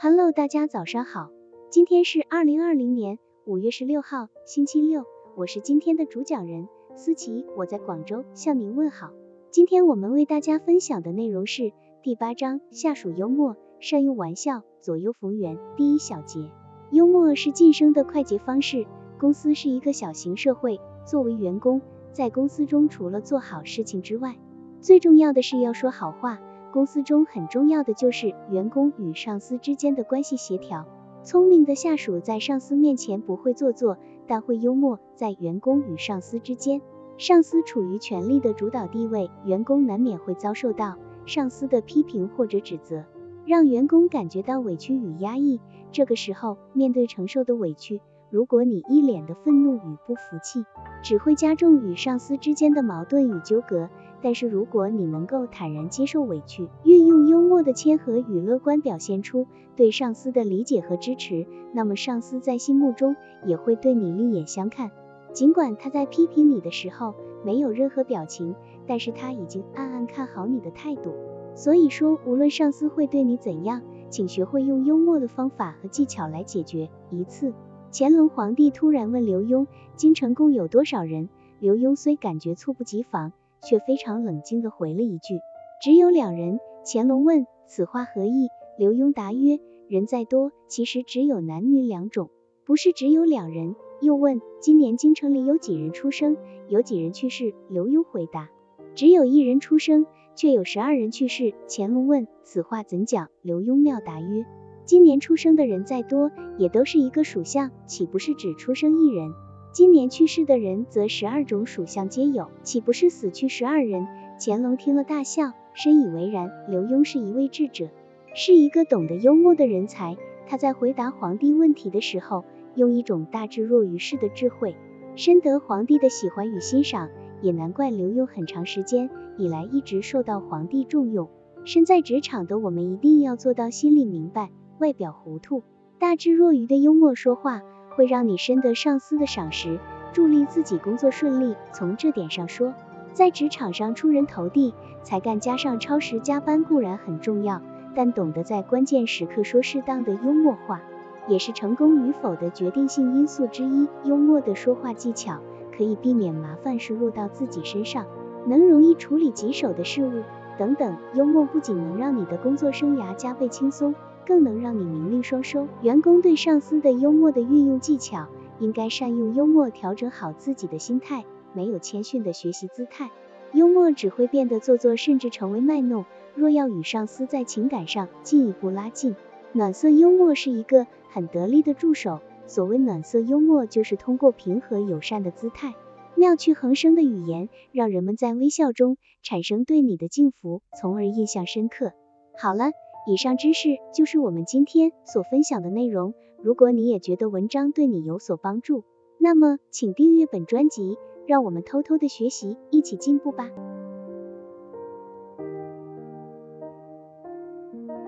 Hello，大家早上好，今天是二零二零年五月十六号，星期六，我是今天的主讲人思琪，我在广州向您问好。今天我们为大家分享的内容是第八章下属幽默，善用玩笑，左右逢源。第一小节，幽默是晋升的快捷方式。公司是一个小型社会，作为员工，在公司中除了做好事情之外，最重要的是要说好话。公司中很重要的就是员工与上司之间的关系协调。聪明的下属在上司面前不会做作，但会幽默。在员工与上司之间，上司处于权力的主导地位，员工难免会遭受到上司的批评或者指责，让员工感觉到委屈与压抑。这个时候，面对承受的委屈，如果你一脸的愤怒与不服气，只会加重与上司之间的矛盾与纠葛。但是如果你能够坦然接受委屈，运用幽默的谦和与乐观，表现出对上司的理解和支持，那么上司在心目中也会对你另眼相看。尽管他在批评你的时候没有任何表情，但是他已经暗暗看好你的态度。所以说，无论上司会对你怎样，请学会用幽默的方法和技巧来解决。一次，乾隆皇帝突然问刘墉，京城共有多少人？刘墉虽感觉猝不及防。却非常冷静地回了一句：“只有两人。”乾隆问：“此话何意？”刘墉答曰：“人再多，其实只有男女两种，不是只有两人。”又问：“今年京城里有几人出生？有几人去世？”刘墉回答：“只有一人出生，却有十二人去世。”乾隆问：“此话怎讲？”刘墉妙答曰：“今年出生的人再多，也都是一个属相，岂不是只出生一人？”今年去世的人，则十二种属相皆有，岂不是死去十二人？乾隆听了大笑，深以为然。刘墉是一位智者，是一个懂得幽默的人才。他在回答皇帝问题的时候，用一种大智若愚式的智慧，深得皇帝的喜欢与欣赏。也难怪刘墉很长时间以来一直受到皇帝重用。身在职场的我们，一定要做到心里明白，外表糊涂，大智若愚的幽默说话。会让你深得上司的赏识，助力自己工作顺利。从这点上说，在职场上出人头地，才干加上超时加班固然很重要，但懂得在关键时刻说适当的幽默话，也是成功与否的决定性因素之一。幽默的说话技巧可以避免麻烦事落到自己身上，能容易处理棘手的事物等等。幽默不仅能让你的工作生涯加倍轻松。更能让你名利双收。员工对上司的幽默的运用技巧，应该善用幽默调整好自己的心态。没有谦逊的学习姿态，幽默只会变得做作，甚至成为卖弄。若要与上司在情感上进一步拉近，暖色幽默是一个很得力的助手。所谓暖色幽默，就是通过平和友善的姿态，妙趣横生的语言，让人们在微笑中产生对你的敬服，从而印象深刻。好了。以上知识就是我们今天所分享的内容。如果你也觉得文章对你有所帮助，那么请订阅本专辑，让我们偷偷的学习，一起进步吧。